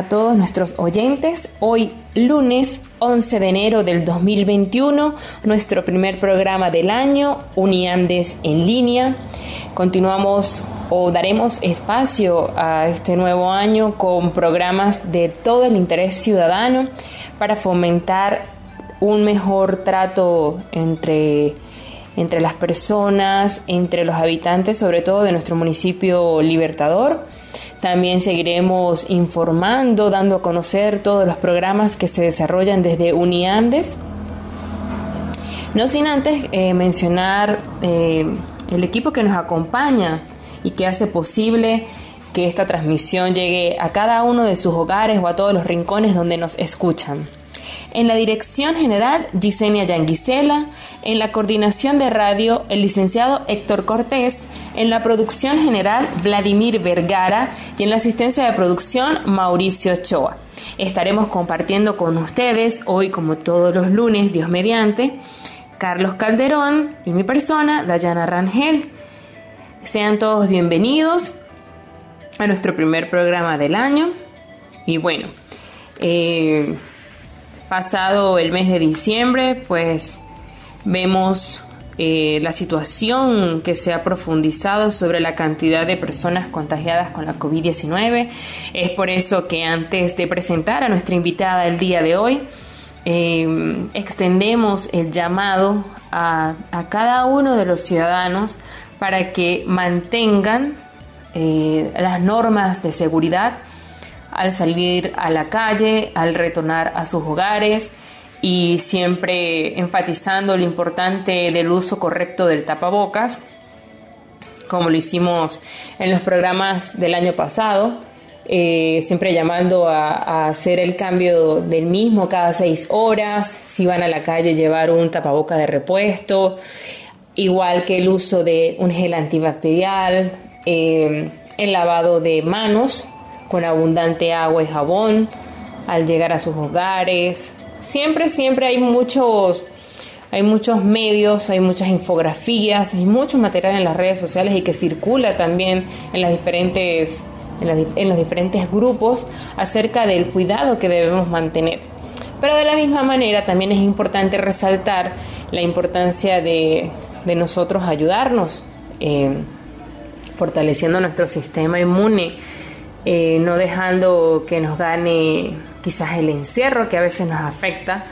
A todos nuestros oyentes. Hoy lunes 11 de enero del 2021, nuestro primer programa del año, Uniandes en línea. Continuamos o daremos espacio a este nuevo año con programas de todo el interés ciudadano para fomentar un mejor trato entre entre las personas, entre los habitantes, sobre todo de nuestro municipio Libertador también seguiremos informando, dando a conocer todos los programas que se desarrollan desde Uniandes. No sin antes eh, mencionar eh, el equipo que nos acompaña y que hace posible que esta transmisión llegue a cada uno de sus hogares o a todos los rincones donde nos escuchan. En la dirección general, Gisenia Yanguisela. En la coordinación de radio, el licenciado Héctor Cortés. En la producción general, Vladimir Vergara. Y en la asistencia de producción, Mauricio Ochoa. Estaremos compartiendo con ustedes hoy, como todos los lunes, Dios mediante, Carlos Calderón y mi persona, Dayana Rangel. Sean todos bienvenidos a nuestro primer programa del año. Y bueno, eh, pasado el mes de diciembre, pues vemos eh, la situación que se ha profundizado sobre la cantidad de personas contagiadas con la COVID-19. Es por eso que antes de presentar a nuestra invitada el día de hoy, em, extendemos el llamado a, cada uno de los ciudadanos para que mantengan eh, las normas de seguridad al salir a la calle, al retornar a sus hogares y siempre enfatizando lo importante del uso correcto del tapabocas, como lo hicimos en los programas del año pasado, eh, siempre llamando a, hacer el cambio del mismo cada seis horas, si van a la calle llevar un tapaboca de repuesto, igual que el uso de un gel antibacterial, eh, el lavado de manos con abundante agua y jabón al llegar a sus hogares. Siempre, siempre hay muchos, hay muchos medios, hay muchas infografías, hay mucho material en las redes sociales y que circula también en diferentes, en, los diferentes grupos acerca del cuidado que debemos mantener. Pero de la misma manera también es importante resaltar la importancia de, nosotros ayudarnos, eh, fortaleciendo nuestro sistema inmune eh, no dejando que nos gane quizás el encierro que a veces nos afecta.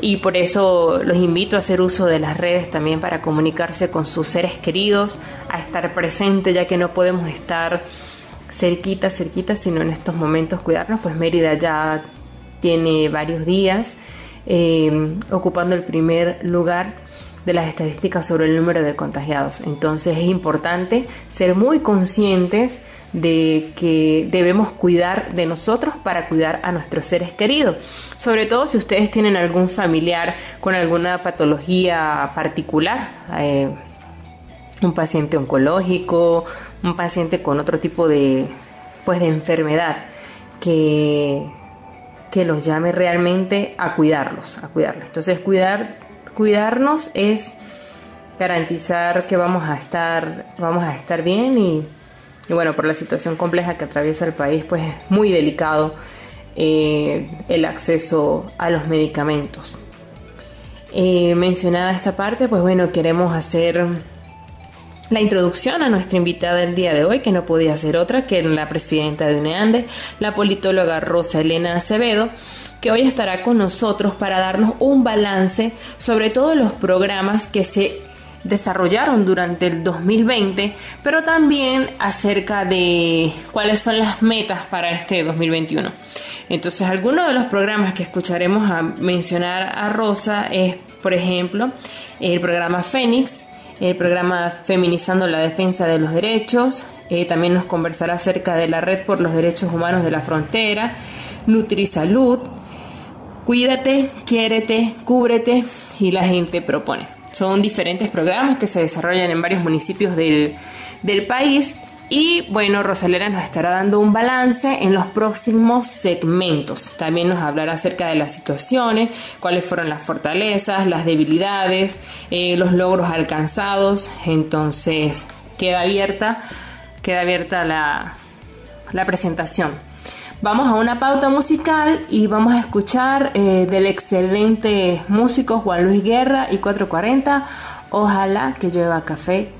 Y por eso los invito a hacer uso de las redes también para comunicarse con sus seres queridos, a estar presente ya que no podemos estar cerquita, cerquita, sino en estos momentos cuidarnos, pues Mérida ya tiene varios días eh, ocupando el primer lugar de las estadísticas sobre el número de contagiados. Entonces es importante ser muy conscientes de que debemos cuidar de nosotros para cuidar a nuestros seres queridos. Sobre todo si ustedes tienen algún familiar con alguna patología particular, eh, un paciente oncológico, un paciente con otro tipo de, pues, de enfermedad que, que los llame realmente a cuidarlos, a cuidarlos. Entonces cuidar, cuidarnos es garantizar que vamos a estar, vamos a estar bien y y bueno, por la situación compleja que atraviesa el país, pues es muy delicado eh, el acceso a los medicamentos. Eh, mencionada esta parte, pues bueno, queremos hacer la introducción a nuestra invitada del día de hoy, que no podía ser otra que la presidenta de UNEANDE, la politóloga Rosa Elena Acevedo, que hoy estará con nosotros para darnos un balance sobre todos los programas que se desarrollaron durante el 2020, pero también acerca de cuáles son las metas para este 2021. Entonces, algunos de los programas que escucharemos a mencionar a Rosa es, por ejemplo, el programa Fénix, el programa Feminizando la Defensa de los Derechos, eh, también nos conversará acerca de la Red por los Derechos Humanos de la Frontera, NutriSalud, Cuídate, Quiérete, Cúbrete y la gente propone. Son diferentes programas que se desarrollan en varios municipios del, del país y bueno, Rosalera nos estará dando un balance en los próximos segmentos. También nos hablará acerca de las situaciones, cuáles fueron las fortalezas, las debilidades, eh, los logros alcanzados. Entonces, queda abierta, queda abierta la, la presentación. Vamos a una pauta musical y vamos a escuchar eh, del excelente músico Juan Luis Guerra y 440. Ojalá que llueva café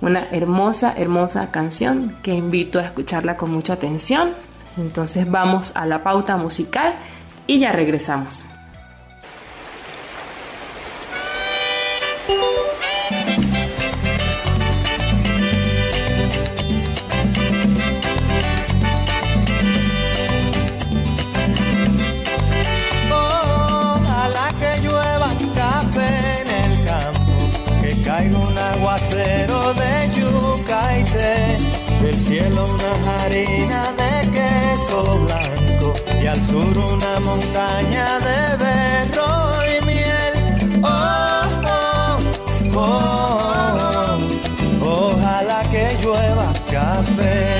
una hermosa, hermosa canción que invito a escucharla con mucha atención. Entonces vamos a la pauta musical y ya regresamos. Al sur una montaña de berro y miel. Oh, oh, oh, oh, ojalá que llueva café.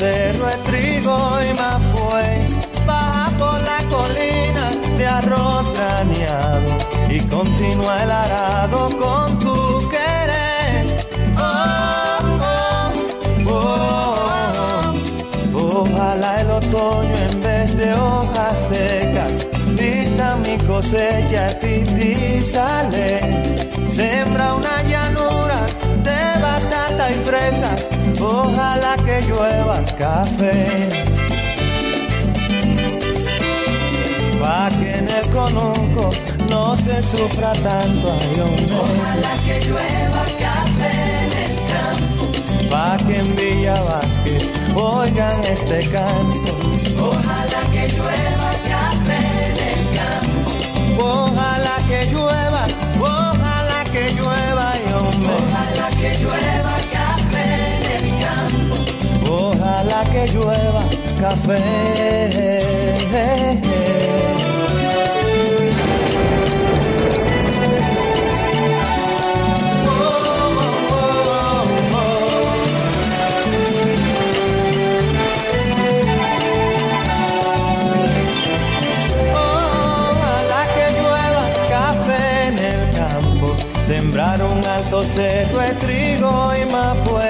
Cerro de trigo y mapuey, baja por la colina de arroz graneado y continúa el arado con tu querer. Oh, oh, oh, Ojalá el otoño en vez de hojas secas vista mi cosecha y sale, sembra una llanura de batata y fresas ojalá que llueva café. Pa' que en el conuco no se sufra tanto, ay Ojalá que llueva café en el campo. Pa' que en Villa Vázquez oigan este canto. Ojalá que llueva sembrar un alto cerro de trigo y mapuey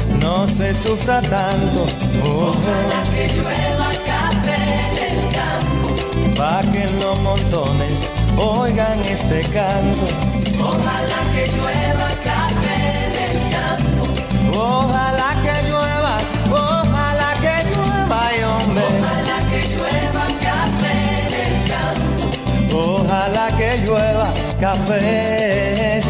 se sufra tanto. Ojalá que llueva café en el campo, pa' que en los montones oigan este canto. Ojalá que llueva café en el campo, ojalá que llueva, ojalá que llueva, y hombre. Ojalá que llueva café en el campo, ojalá que llueva café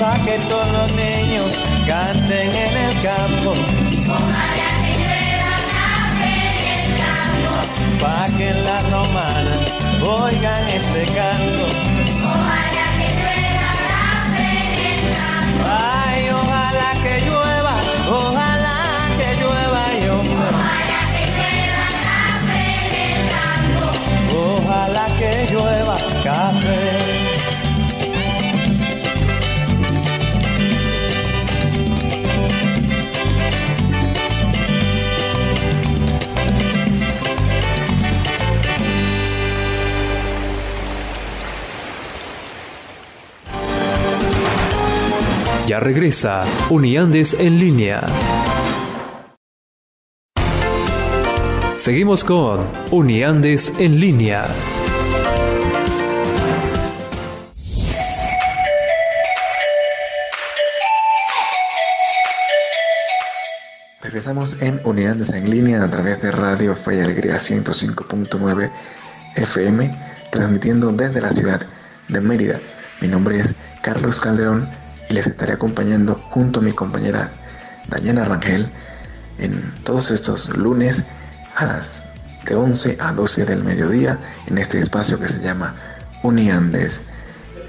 pa' que todos los niños canten en el campo. Ojalá que llueva café en campo. Pa' que la romana oigan este canto. Ojalá que llueva café en el campo. Ay, ojalá que llueva, ojalá que llueva y Ojalá que llueva café en el campo. Ojalá que llueva Ya regresa Uniandes en línea. Seguimos con Uniandes en línea. Regresamos en Unidades en línea a través de Radio Fe y Alegría 105.9 FM, transmitiendo desde la ciudad de Mérida. Mi nombre es Carlos Calderón y les estaré acompañando junto a mi compañera Dayana Rangel en todos estos lunes a las de 11 a 12 del mediodía en este espacio que se llama Uniandes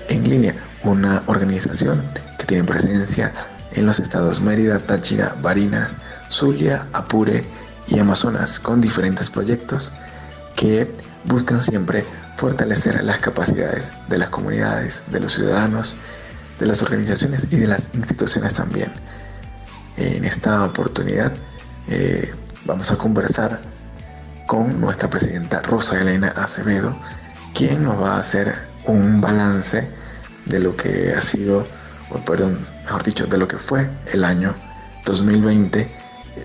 en línea, una organización que tiene presencia en los estados Mérida, Táchira, Barinas, Zulia, Apure y Amazonas con diferentes proyectos que buscan siempre fortalecer las capacidades de las comunidades, de los ciudadanos, de las organizaciones y de las instituciones también. En esta oportunidad eh, vamos a conversar con nuestra presidenta Rosa Elena Acevedo, quien nos va a hacer un balance de lo que ha sido, o perdón, mejor dicho, de lo que fue el año 2020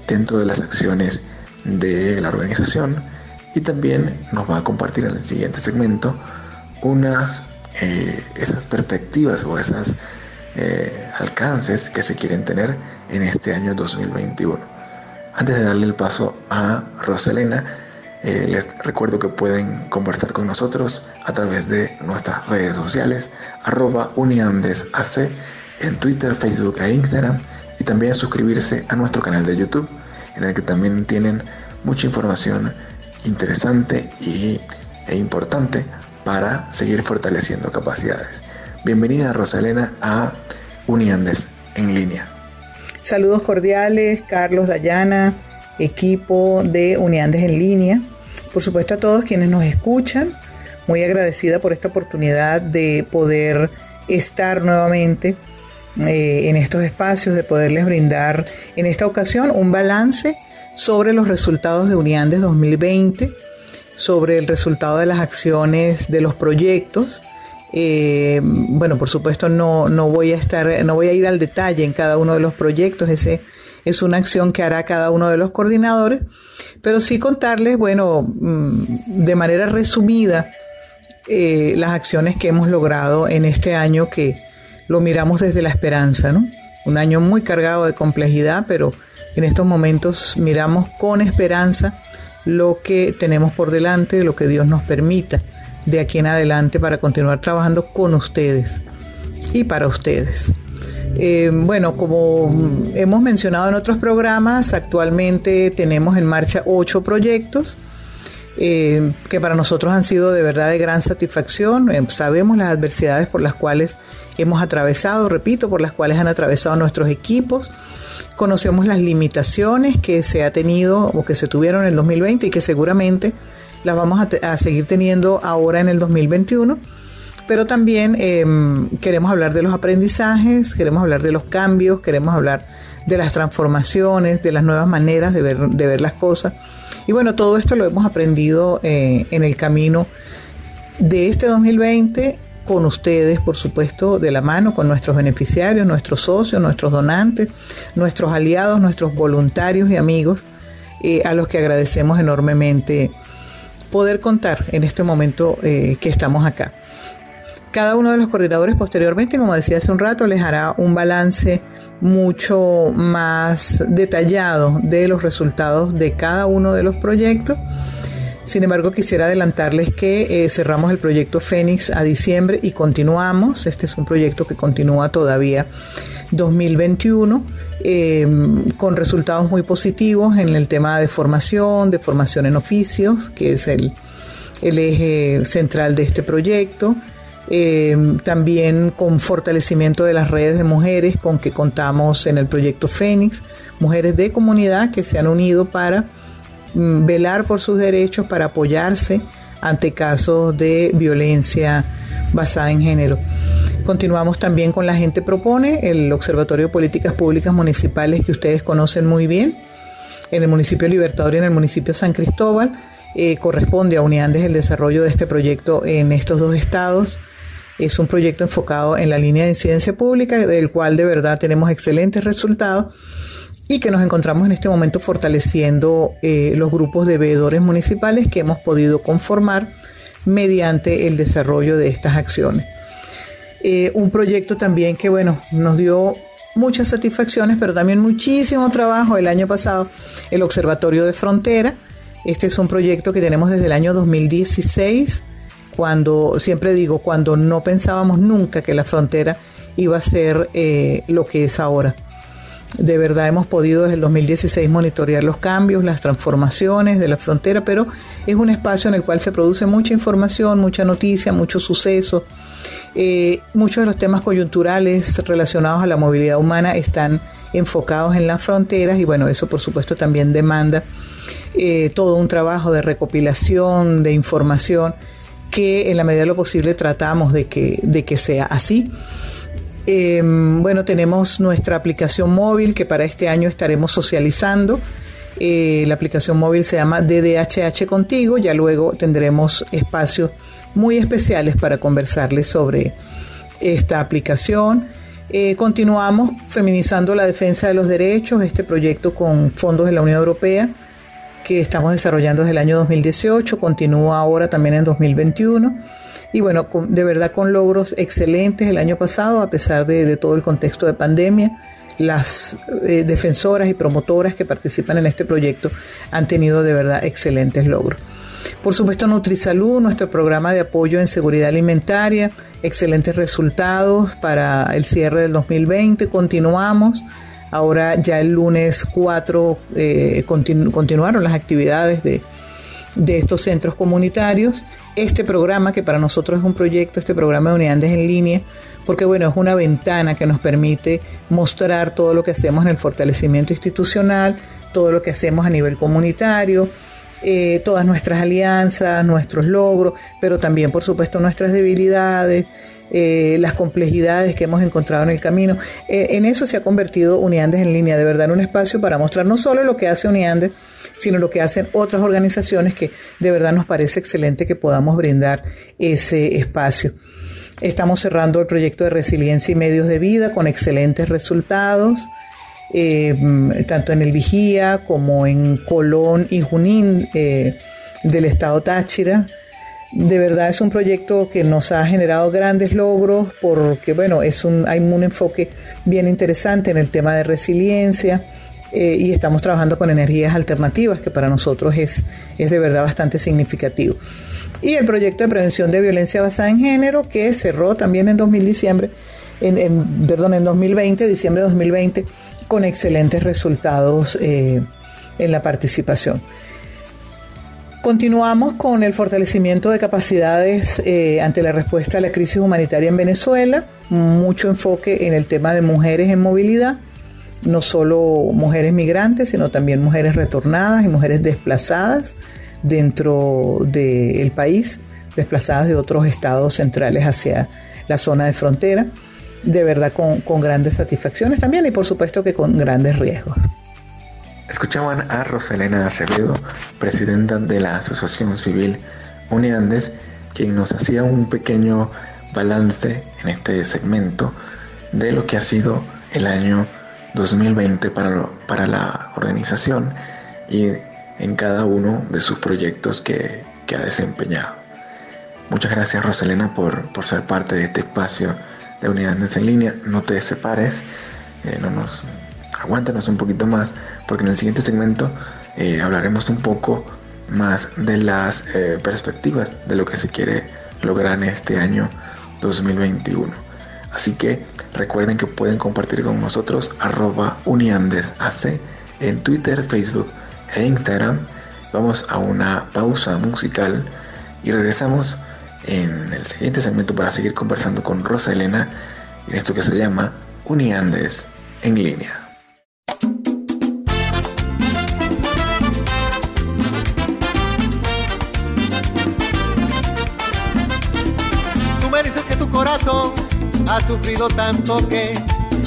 dentro de las acciones de la organización y también nos va a compartir en el siguiente segmento unas esas perspectivas o esas eh, alcances que se quieren tener en este año 2021. Antes de darle el paso a Roselena, eh, les recuerdo que pueden conversar con nosotros a través de nuestras redes sociales, arroba uniandesac en Twitter, Facebook e Instagram y también suscribirse a nuestro canal de YouTube en el que también tienen mucha información interesante y, e importante para seguir fortaleciendo capacidades. Bienvenida Rosalena a Uniandes en línea. Saludos cordiales, Carlos, Dayana, equipo de Uniandes en línea. Por supuesto a todos quienes nos escuchan, muy agradecida por esta oportunidad de poder estar nuevamente eh, en estos espacios, de poderles brindar en esta ocasión un balance sobre los resultados de Uniandes 2020, sobre el resultado de las acciones de los proyectos. Eh, bueno, por supuesto no, no voy a estar, no voy a ir al detalle en cada uno de los proyectos, ese es una acción que hará cada uno de los coordinadores, pero sí contarles, bueno, mm, de manera resumida, eh, las acciones que hemos logrado en este año que lo miramos desde la esperanza, ¿no? Un año muy cargado de complejidad, pero en estos momentos miramos con esperanza lo que tenemos por delante, lo que Dios nos permita de aquí en adelante para continuar trabajando con ustedes y para ustedes. Eh, bueno, como hemos mencionado en otros programas, actualmente tenemos en marcha ocho proyectos eh, que para nosotros han sido de verdad de gran satisfacción. Eh, sabemos las adversidades por las cuales hemos atravesado, repito, por las cuales han atravesado nuestros equipos. Conocemos las limitaciones que se ha tenido o que se tuvieron en el 2020 y que seguramente las vamos a, seguir teniendo ahora en el 2021. Pero también em, queremos hablar de los aprendizajes, queremos hablar de los cambios, queremos hablar de las transformaciones, de las nuevas maneras de ver, de ver las cosas. Y bueno, todo esto lo hemos aprendido eh, en el camino de este 2020 con ustedes, por supuesto, de la mano, con nuestros beneficiarios, nuestros socios, nuestros donantes, nuestros aliados, nuestros voluntarios y amigos, eh, a los que agradecemos enormemente poder contar en este momento eh, que estamos acá. Cada uno de los coordinadores posteriormente, como decía hace un rato, les hará un balance mucho más detallado de los resultados de cada uno de los proyectos sin embargo, quisiera adelantarles que eh, cerramos el proyecto Fénix a diciembre y continuamos. Este es un proyecto que continúa todavía 2021 em, con resultados muy positivos en el tema de formación, de formación en oficios, que es el, eje central de este proyecto. Em, también con fortalecimiento de las redes de mujeres con que contamos en el proyecto Fénix, mujeres de comunidad que se han unido para velar por sus derechos, para apoyarse ante casos de violencia basada en género. Continuamos también con La Gente Propone, el Observatorio de Políticas Públicas Municipales que ustedes conocen muy bien, en el municipio Libertador y en el municipio San Cristóbal. Eh, corresponde a Unidades el desarrollo de este proyecto en estos dos estados. Es un proyecto enfocado en la línea de incidencia pública, del cual de verdad tenemos excelentes resultados y que nos encontramos en este momento fortaleciendo eh, los grupos de veedores municipales que hemos podido conformar mediante el desarrollo de estas acciones. Eh, un proyecto también que, bueno, nos dio muchas satisfacciones, pero también muchísimo trabajo el año pasado, el Observatorio de Frontera. Este es un proyecto que tenemos desde el año 2016, cuando, siempre digo, cuando no pensábamos nunca que la frontera iba a ser eh, lo que es ahora. De verdad hemos podido desde el 2016 monitorear los cambios, las transformaciones de la frontera, pero es un espacio en el cual se produce mucha información, mucha noticia, mucho suceso. Eh, muchos de los temas coyunturales relacionados a la movilidad humana están enfocados en las fronteras y bueno, eso por supuesto también demanda eh, todo un trabajo de recopilación, de información, que en la medida de lo posible tratamos de que, de que sea así. Em, bueno, tenemos nuestra aplicación móvil que para este año estaremos socializando. Eh, la aplicación móvil se llama DDHH Contigo. Ya luego tendremos espacios muy especiales para conversarles sobre esta aplicación. Eh, continuamos feminizando la defensa de los derechos, este proyecto con fondos de la Unión Europea que estamos desarrollando desde el año 2018, continúa ahora también en 2021 y bueno, de verdad con logros excelentes el año pasado, a pesar de, todo el contexto de pandemia. Las eh, defensoras y promotoras que participan en este proyecto han tenido de verdad excelentes logros. Por supuesto, NutriSalud, nuestro programa de apoyo en seguridad alimentaria, excelentes resultados para el cierre del 2020. Continuamos. Ahora ya el lunes 4 eh, continuaron las actividades de, de estos centros comunitarios. Este programa, que para nosotros es un proyecto, este programa de unidades en línea, porque bueno, es una ventana que nos permite mostrar todo lo que hacemos en el fortalecimiento institucional, todo lo que hacemos a nivel comunitario, eh, todas nuestras alianzas, nuestros logros, pero también por supuesto nuestras debilidades, eh, las complejidades que hemos encontrado en el camino. Eh, en eso se ha convertido Uniandes en línea, de verdad, en un espacio para mostrar no solo lo que hace Uniandes, sino lo que hacen otras organizaciones que de verdad nos parece excelente que podamos brindar ese espacio. Estamos cerrando el proyecto de resiliencia y medios de vida con excelentes resultados, eh, tanto en el Vigía como en Colón y Junín eh, del estado Táchira. De verdad es un proyecto que nos ha generado grandes logros porque bueno, es un, hay un enfoque bien interesante en el tema de resiliencia eh, y estamos trabajando con energías alternativas, que para nosotros es, es de verdad bastante significativo. Y el proyecto de prevención de violencia basada en género, que cerró también en 2000 diciembre, en, perdón, en 2020, diciembre de 2020, con excelentes resultados eh, en la participación. Continuamos con el fortalecimiento de capacidades eh, ante la respuesta a la crisis humanitaria en Venezuela, mucho enfoque en el tema de mujeres en movilidad no solo mujeres migrantes, sino también mujeres retornadas y mujeres desplazadas dentro del país, desplazadas de otros estados centrales hacia la zona de frontera, de verdad con, con grandes satisfacciones también y por supuesto que con grandes riesgos. Escuchaban a Roselena Acevedo, presidenta de la Asociación Civil Uniandes, quien nos hacía un pequeño balance en este segmento de lo que ha sido el año 2020 para, para la organización y en cada uno de sus proyectos que, ha desempeñado. Muchas gracias Rosalena por, por, ser parte de este espacio de unidades en línea. No te separes, eh, no nos aguántanos un poquito más, porque en el siguiente segmento eh, hablaremos un poco más de las eh, perspectivas de lo que se quiere lograr en este año 2021. Así que recuerden que pueden compartir con nosotros arroba uniandesac en Twitter, Facebook e Instagram. Vamos a una pausa musical y regresamos en el siguiente segmento para seguir conversando con Rosa Elena en esto que se llama Uniandes en línea. Ha sufrido tanto que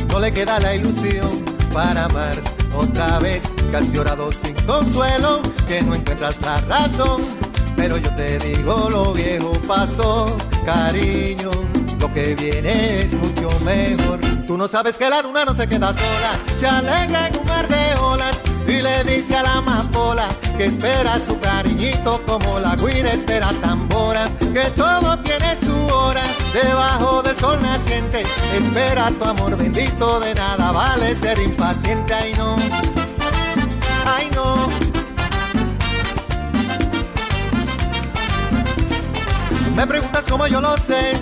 no le queda la ilusión para amar. Otra vez, que has llorado sin consuelo, que no encuentras la razón, pero yo te digo lo viejo pasó, cariño, lo que viene es mucho mejor. Tú no sabes que la luna no se queda sola, se alegra en un mar de olas le dice a la amapola que espera su cariñito como la guira espera tambora, que todo tiene su hora debajo del sol naciente. Espera tu amor bendito, de nada vale ser impaciente, ay no, ay no. Me preguntas cómo yo lo sé,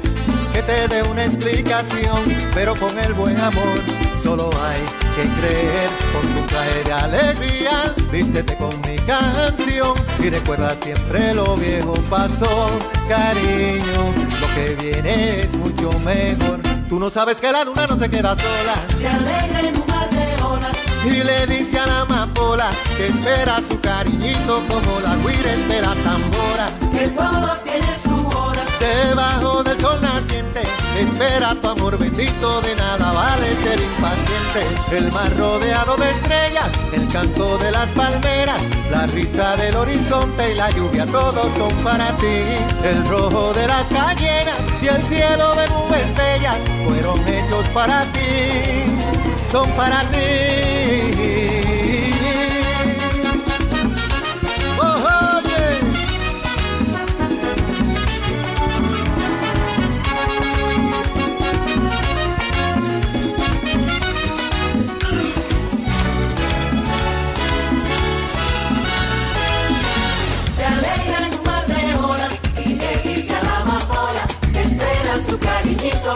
que te dé una explicación, pero con el buen amor solo hay que creer con tu traje de alegría. Vístete con mi canción y recuerda siempre lo viejo pasó, cariño. Lo que viene es mucho mejor. Tú no sabes que la luna no se queda sola. Se alegra en un mar de olas. Y le dice a la amapola que espera su cariñito como la guira espera tambora. Que todo tiene su hora. Debajo del sol naciente, espera tu amor bendito, de nada vale ser impaciente. El mar rodeado de estrellas, el canto de las palmeras, la risa del horizonte y la lluvia, todos son para ti. El rojo de las cañeras y el cielo de nubes bellas, fueron hechos para ti, son para ti.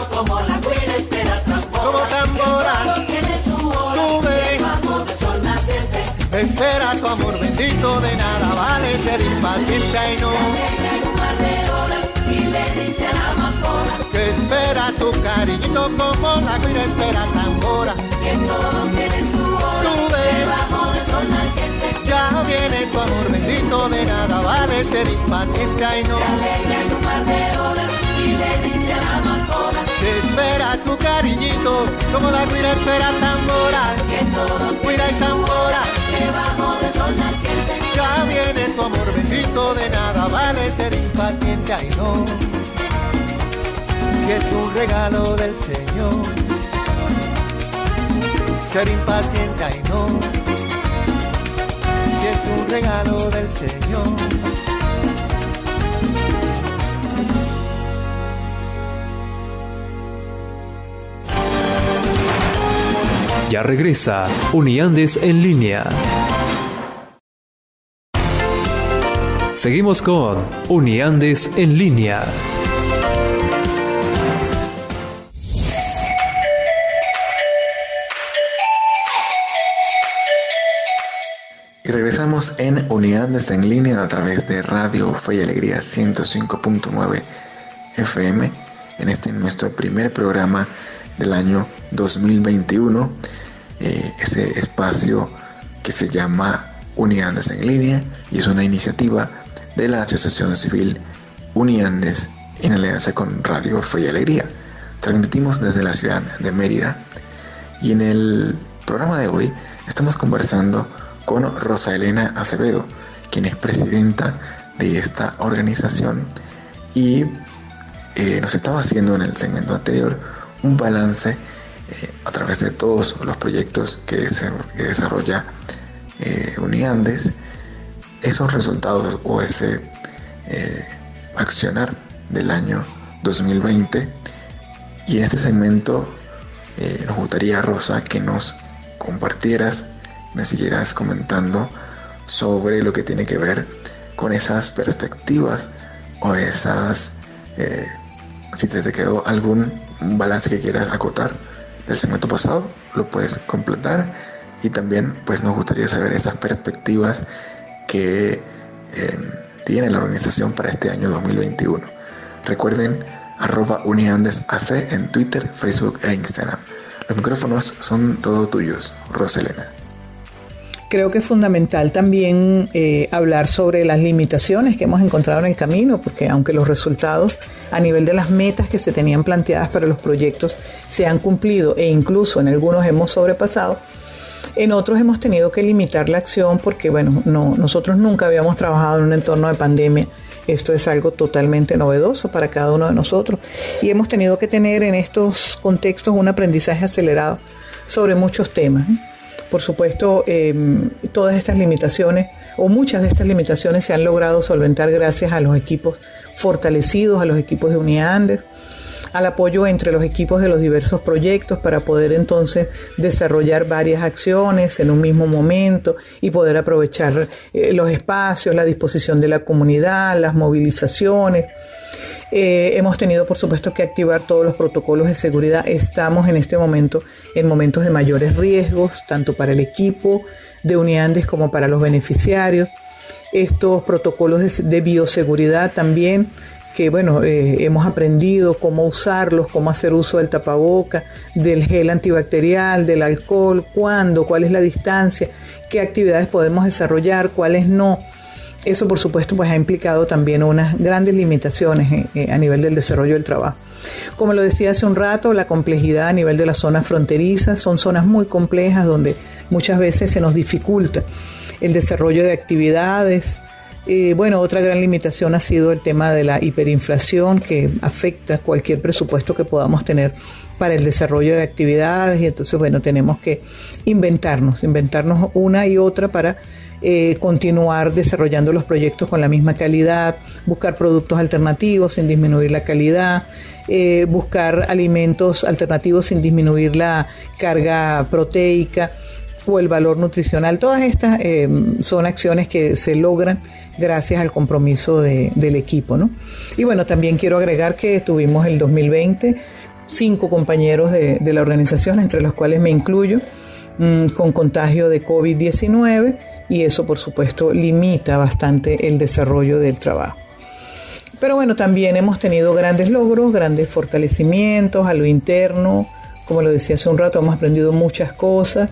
Como la guira espera tambora. Como tambora. Tiene su hora. Tú. Debajo del sol naciente. Espera tu amor bendito, de nada vale ser impaciente y no. Un mar de olas y le dice a la amapola Que espera su cariñito como la guira espera tambora. que todo tiene su hora. Tú. Debajo del sol naciente. Ya viene tu amor bendito, de nada vale ser impaciente y no. Se alegra en un mar de olas y le dice a la amapola Espera su cariñito como la guira espera tambora. que todo Guira y tambora. debajo del sol naciente. Ya viene tu amor bendito, de nada vale ser impaciente y no. Si es un regalo del Señor, ser impaciente y no. Si es un regalo del Señor. Ya regresa Uniandes en línea. Seguimos con Uniandes en línea. Y regresamos en Unidades en línea a través de Radio Fe y Alegría 105.9 FM en este nuestro primer programa del año 2021. Eh, ese espacio que se llama Uniandes en línea y es una iniciativa de la Asociación Civil Uniandes en alianza con Radio Fe y Alegría. Transmitimos desde la ciudad de Mérida y en el programa de hoy estamos conversando con Rosa Elena Acevedo, quien es presidenta de esta organización y eh, nos estaba haciendo en el segmento anterior un balance eh, a través de todos los proyectos que, se, desarrolla eh, Uniandes, esos resultados o ese eh, accionar del año 2020 y en este segmento eh, nos gustaría, Rosa, que nos compartieras, me siguieras comentando sobre lo que tiene que ver con esas perspectivas o esas, si te quedó algún balance que quieras acotar del segmento pasado, lo puedes completar y también pues nos gustaría saber esas perspectivas que eh, tiene la organización para este año 2021. Recuerden arroba uniandesac en Twitter, Facebook e Instagram. Los micrófonos son todos tuyos, Roselena. Creo que es fundamental también eh, hablar sobre las limitaciones que hemos encontrado en el camino, porque aunque los resultados a nivel de las metas que se tenían planteadas para los proyectos se han cumplido e incluso en algunos hemos sobrepasado, en otros hemos tenido que limitar la acción porque, bueno, no, nosotros nunca habíamos trabajado en un entorno de pandemia Esto es algo totalmente novedoso para cada uno de nosotros y hemos tenido que tener en estos contextos un aprendizaje acelerado sobre muchos temas. Por supuesto, em, todas estas limitaciones o muchas de estas limitaciones se han logrado solventar gracias a los equipos fortalecidos, a los equipos de Unidad Andes, al apoyo entre los equipos de los diversos proyectos para poder entonces desarrollar varias acciones en un mismo momento y poder aprovechar eh, los espacios, la disposición de la comunidad, las movilizaciones. Eh, hemos tenido, por supuesto, que activar todos los protocolos de seguridad. Estamos en este momento en momentos de mayores riesgos, tanto para el equipo de Uniandes como para los beneficiarios. Estos protocolos de, bioseguridad también que bueno, eh, hemos aprendido cómo usarlos, cómo hacer uso del tapaboca, del gel antibacterial, del alcohol, cuándo, cuál es la distancia, qué actividades podemos desarrollar, cuáles no. Eso, por supuesto, pues ha implicado también unas grandes limitaciones eh, eh, a nivel del desarrollo del trabajo. Como lo decía hace un rato, la complejidad a nivel de las zonas fronterizas son zonas muy complejas donde muchas veces se nos dificulta el desarrollo de actividades. Eh, bueno, otra gran limitación ha sido el tema de la hiperinflación que afecta cualquier presupuesto que podamos tener para el desarrollo de actividades y entonces, bueno, tenemos que inventarnos, inventarnos una y otra para eh, continuar desarrollando los proyectos con la misma calidad, buscar productos alternativos sin disminuir la calidad, eh, buscar alimentos alternativos sin disminuir la carga proteica o el valor nutricional. Todas estas eh, son acciones que se logran gracias al compromiso del equipo. ¿no? Y bueno, también quiero agregar que tuvimos el 2020 cinco compañeros de, de la organización, entre los cuales me incluyo, mm, con contagio de COVID-19 y eso por supuesto limita bastante el desarrollo del trabajo. Pero bueno, también hemos tenido grandes logros, grandes fortalecimientos a lo interno, como lo decía hace un rato, hemos aprendido muchas cosas.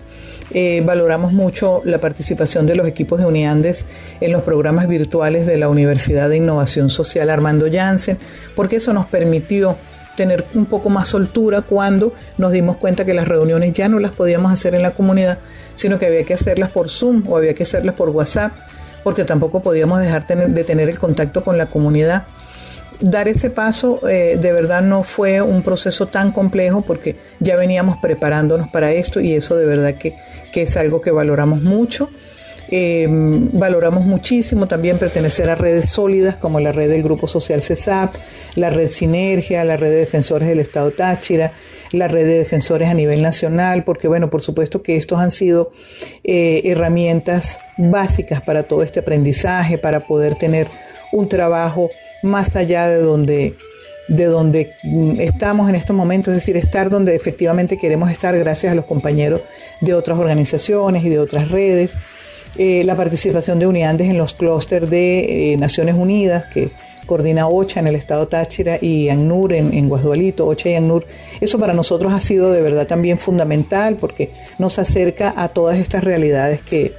Eh, valoramos mucho la participación de los equipos de Uniandes en los programas virtuales de la Universidad de Innovación Social Armando Janssen, porque eso nos permitió tener un poco más soltura cuando nos dimos cuenta que las reuniones ya no las podíamos hacer en la comunidad, sino que había que hacerlas por Zoom o había que hacerlas por WhatsApp, porque tampoco podíamos dejar de tener el contacto con la comunidad. Dar ese paso eh, de verdad no fue un proceso tan complejo porque ya veníamos preparándonos para esto y eso de verdad que, que es algo que valoramos mucho. Em, valoramos muchísimo también pertenecer a redes sólidas como la red del Grupo Social CESAP, la red Sinergia, la red de defensores del Estado Táchira, la red de defensores a nivel nacional, porque bueno, por supuesto que estos han sido eh, herramientas básicas para todo este aprendizaje, para poder tener un trabajo más allá de donde de donde mm, estamos en estos momentos, es decir, estar donde efectivamente queremos estar gracias a los compañeros de otras organizaciones y de otras redes. Eh, la participación de Uniandes en los clústeres de eh, Naciones Unidas, que coordina OCHA en el estado Táchira y ANUR en, en Guasdualito, OCHA y ANUR. Eso para nosotros ha sido de verdad también fundamental porque nos acerca a todas estas realidades que,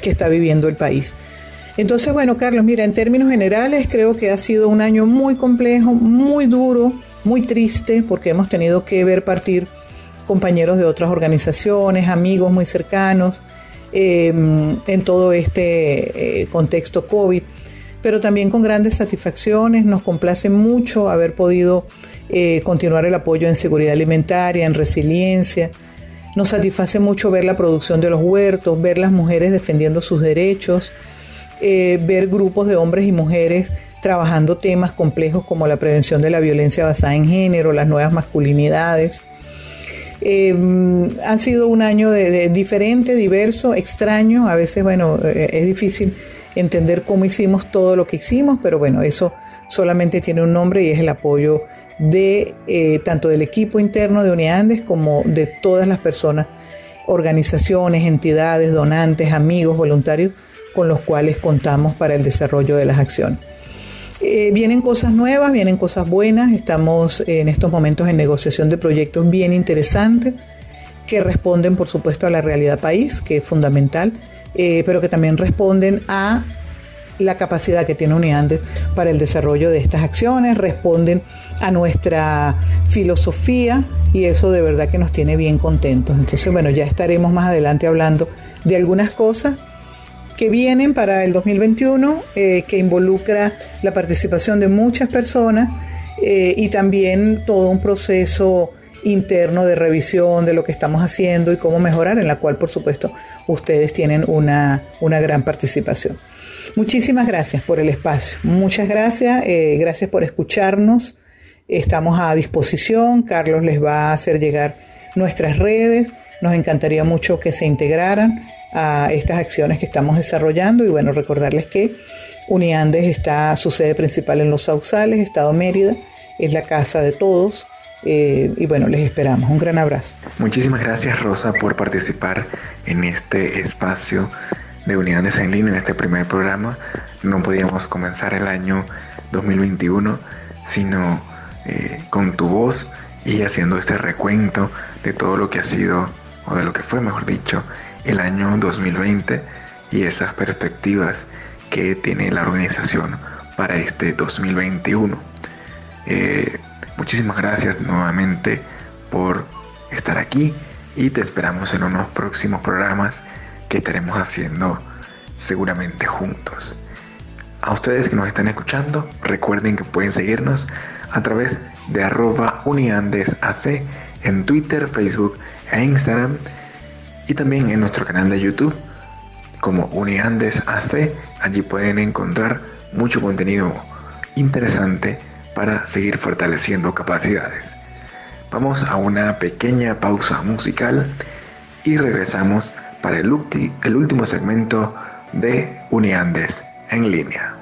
que está viviendo el país. Entonces, bueno, Carlos, mira, en términos generales creo que ha sido un año muy complejo, muy duro, muy triste, porque hemos tenido que ver partir compañeros de otras organizaciones, amigos muy cercanos, Em, en todo este eh, contexto COVID, pero también con grandes satisfacciones. Nos complace mucho haber podido eh, continuar el apoyo en seguridad alimentaria, en resiliencia. Nos satisface mucho ver la producción de los huertos, ver las mujeres defendiendo sus derechos, eh, ver grupos de hombres y mujeres trabajando temas complejos como la prevención de la violencia basada en género, las nuevas masculinidades. Eh, ha sido un año de, diferente, diverso, extraño. A veces, bueno, eh, es difícil entender cómo hicimos todo lo que hicimos, pero bueno, eso solamente tiene un nombre y es el apoyo de eh, tanto del equipo interno de Uniandes como de todas las personas, organizaciones, entidades, donantes, amigos, voluntarios con los cuales contamos para el desarrollo de las acciones. Eh, vienen cosas nuevas, vienen cosas buenas, estamos en estos momentos en negociación de proyectos bien interesantes que responden por supuesto a la realidad país, que es fundamental, eh, pero que también responden a la capacidad que tiene Uniandes para el desarrollo de estas acciones, responden a nuestra filosofía y eso de verdad que nos tiene bien contentos. Entonces, bueno, ya estaremos más adelante hablando de algunas cosas que vienen para el 2021, eh, que involucra la participación de muchas personas eh, y también todo un proceso interno de revisión de lo que estamos haciendo y cómo mejorar, en la cual por supuesto ustedes tienen una, una gran participación. Muchísimas gracias por el espacio, muchas gracias, eh, gracias por escucharnos, estamos a disposición, Carlos les va a hacer llegar nuestras redes, nos encantaría mucho que se integraran a estas acciones que estamos desarrollando y bueno, recordarles que Uniandes está su sede principal en Los Sausales, Estado Mérida, es la casa de todos eh, y bueno, les esperamos. Un gran abrazo. Muchísimas gracias Rosa por participar en este espacio de Unidades en línea, en este primer programa. No podíamos comenzar el año 2021 sino eh, con tu voz y haciendo este recuento de todo lo que ha sido, o de lo que fue, mejor dicho, el año 2020 y esas perspectivas que tiene la organización para este 2021. Eh, muchísimas gracias nuevamente por estar aquí y te esperamos en unos próximos programas que estaremos haciendo seguramente juntos. A ustedes que nos están escuchando, recuerden que pueden seguirnos a través de arroba uniandesac en Twitter, Facebook e Instagram y también en nuestro canal de YouTube como uniandesac. Allí pueden encontrar mucho contenido interesante para seguir fortaleciendo capacidades. Vamos a una pequeña pausa musical y regresamos para el, el último segmento de Uniandes en línea.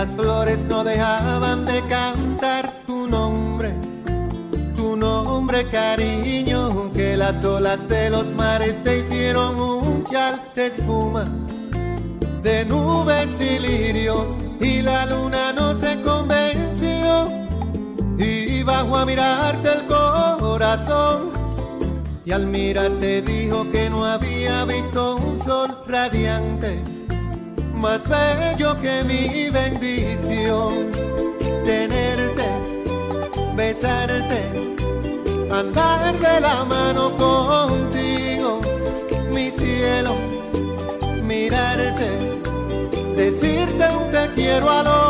Las flores no dejaban de cantar tu nombre, tu nombre cariño, que las olas de los mares te hicieron un chal de espuma, de nubes y lirios, y la luna no se convenció, y bajo a mirarte el corazón. Y al mirarte dijo que no había visto un sol radiante más bello que mi bendición. Tenerte, besarte, andar de la mano contigo, mi cielo, mirarte, decirte un te quiero al oído,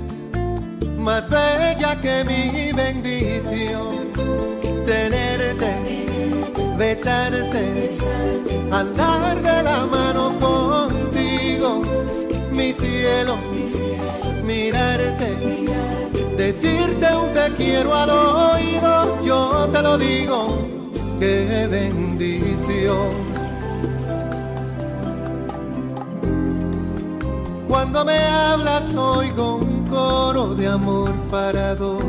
más bella que mi bendición. Tenerte, besarte, andar de la mano contigo, mi cielo, mirarte, decirte un te quiero al oído, yo te lo digo, qué bendición. Cuando me hablas oigo coro de amor para dos.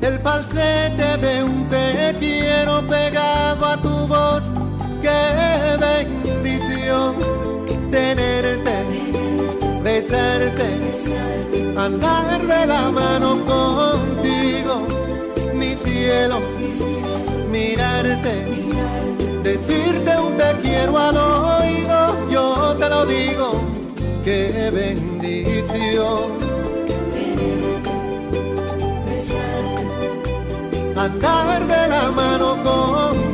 El falsete de un te quiero pegado a tu voz. Qué bendición tenerte, besarte, andar de la mano contigo, mi cielo, mirarte, decirte un te quiero al oído, yo te lo digo, qué bendición. Andar de la mano contigo,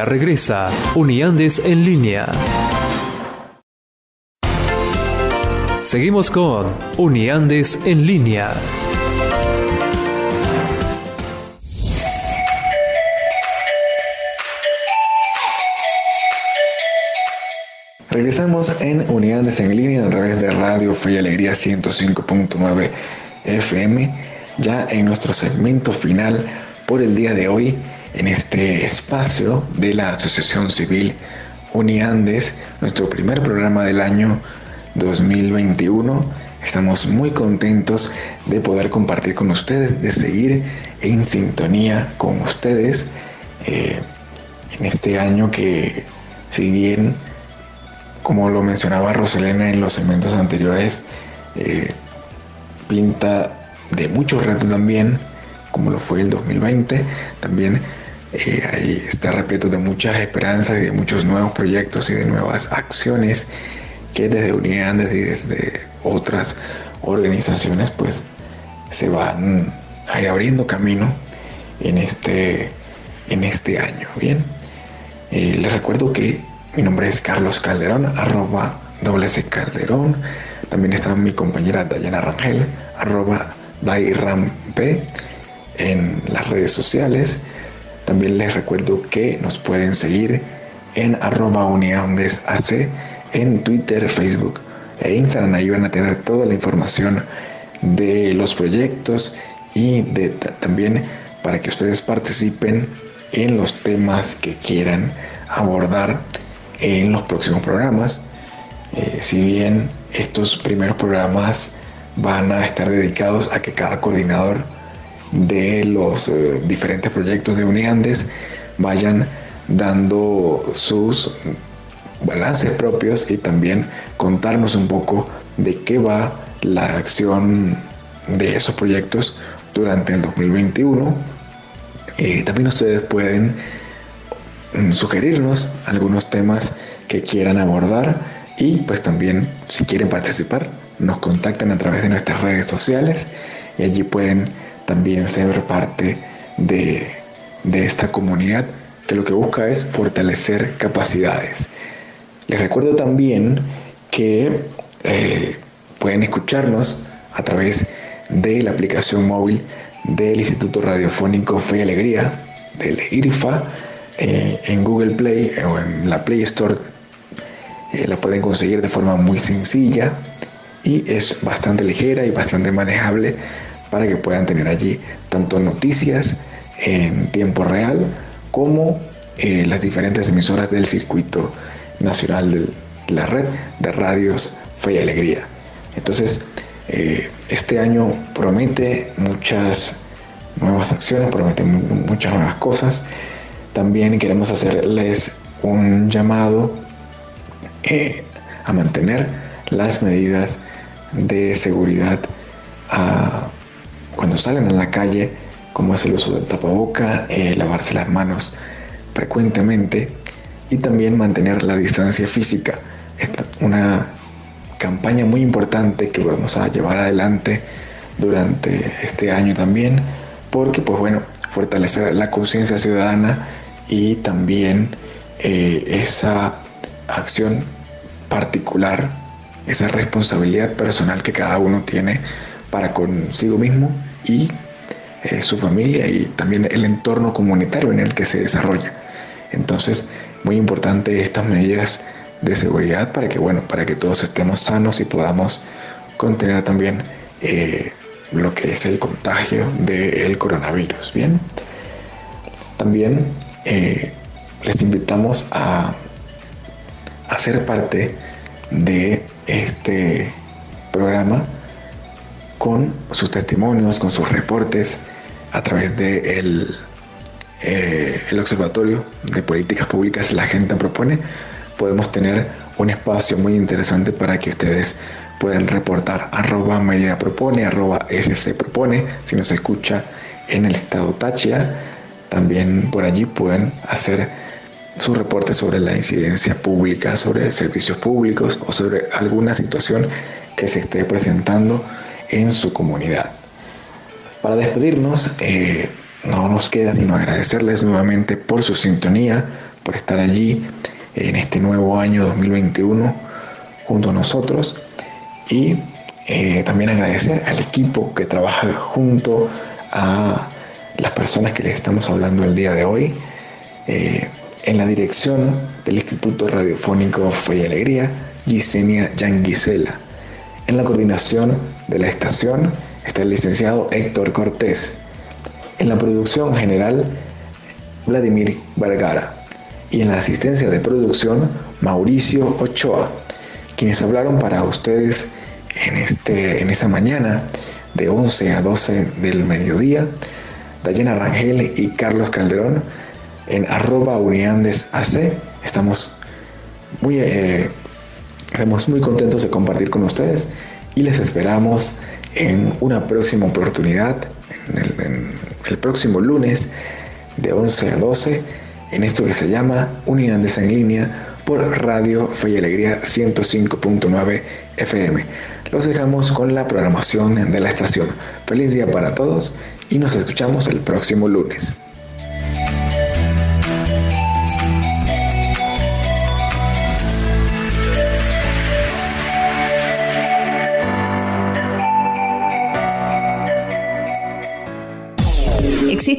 Ya regresa Uniandes en línea. Seguimos con Uniandes en línea. Regresamos en Unidades en línea a través de Radio Fe y Alegría 105.9 FM, ya en nuestro segmento final por el día de hoy, en este espacio de la Asociación Civil Uniandes, nuestro primer programa del año 2021. Estamos muy contentos de poder compartir con ustedes, de seguir en sintonía con ustedes eh, en este año que, si bien como lo mencionaba Roselena en los segmentos anteriores, eh, pinta de muchos retos también, como lo fue el 2020. También eh, ahí está repleto de muchas esperanzas y de muchos nuevos proyectos y de nuevas acciones que desde Unidades y desde otras organizaciones pues se van a abriendo camino en este, en este año. Bien, eh, les recuerdo que mi nombre es Carlos Calderón, arroba doble Calderón. También está mi compañera Dayana Rangel, arroba DaiRamP en las redes sociales. También les recuerdo que nos pueden seguir en arroba AC en Twitter, Facebook e Instagram. Ahí van a tener toda la información de los proyectos y de, también para que ustedes participen en los temas que quieran abordar en los próximos programas. Eh, si bien estos primeros programas van a estar dedicados a que cada coordinador de los eh, diferentes proyectos de Uniandes vayan dando sus balances propios y también contarnos un poco de qué va la acción de esos proyectos durante el 2021. Eh, también ustedes pueden Mm, sugerirnos algunos temas que quieran abordar y pues también si quieren participar nos contactan a través de nuestras redes sociales y allí pueden también ser parte de, esta comunidad que lo que busca es fortalecer capacidades. Les recuerdo también que eh, pueden escucharnos a través de la aplicación móvil del Instituto Radiofónico Fe y Alegría, del IRIFA, eh, en Google Play o en la Play Store eh, la pueden conseguir de forma muy sencilla y es bastante ligera y bastante manejable para que puedan tener allí tanto noticias en tiempo real como eh, las diferentes emisoras del circuito nacional de la red de radios Fe y Alegría. Entonces, este año promete muchas nuevas acciones, promete muchas nuevas cosas también queremos hacerles un llamado eh, a mantener las medidas de seguridad cuando salen a la calle, como es el uso del tapaboca, eh, lavarse las manos frecuentemente y también mantener la distancia física. Es una campaña muy importante que vamos a llevar adelante durante este año también, porque pues bueno, fortalecer la conciencia ciudadana y también eh, esa acción particular, esa responsabilidad personal que cada uno tiene para consigo mismo y eh, su familia y también el entorno comunitario en el que se desarrolla. Entonces, muy importante estas medidas de seguridad para que, bueno, para que todos estemos sanos y podamos contener también eh, lo que es el contagio del coronavirus. Bien, también eh, les invitamos a, a ser parte de este programa con sus testimonios, con sus reportes a través del de eh, Observatorio de Políticas Públicas La Gente Propone. Podemos tener un espacio muy interesante para que ustedes puedan reportar arroba Merida Propone, arroba SC Propone, si nos escucha en el estado Táchira también por allí pueden hacer su reporte sobre la incidencia pública, sobre servicios públicos o sobre alguna situación que se esté presentando en su comunidad. Para despedirnos, eh, no nos queda sino agradecerles nuevamente por su sintonía, por estar allí en este nuevo año 2021 junto a nosotros y eh, también agradecer al equipo que trabaja junto a las personas que les estamos hablando el día de hoy. Eh, en la dirección del Instituto Radiofónico Fe y Gisenia Yanguisela. En la coordinación de la estación está el licenciado Héctor Cortés. En la producción general, Vladimir Vergara. Y en la asistencia de producción, Mauricio Ochoa. Quienes hablaron para ustedes en, este, en esa mañana de 11 a 12 del mediodía, Dayana Rangel y Carlos Calderón en arroba uniandesac. Estamos muy, eh, estamos muy contentos de compartir con ustedes y les esperamos en una próxima oportunidad, en el, próximo lunes de 11 a 12, en esto que se llama Unidades en línea por Radio Fe y Alegría 105.9 FM. Los dejamos con la programación de la estación. Feliz día para todos y nos escuchamos el próximo lunes.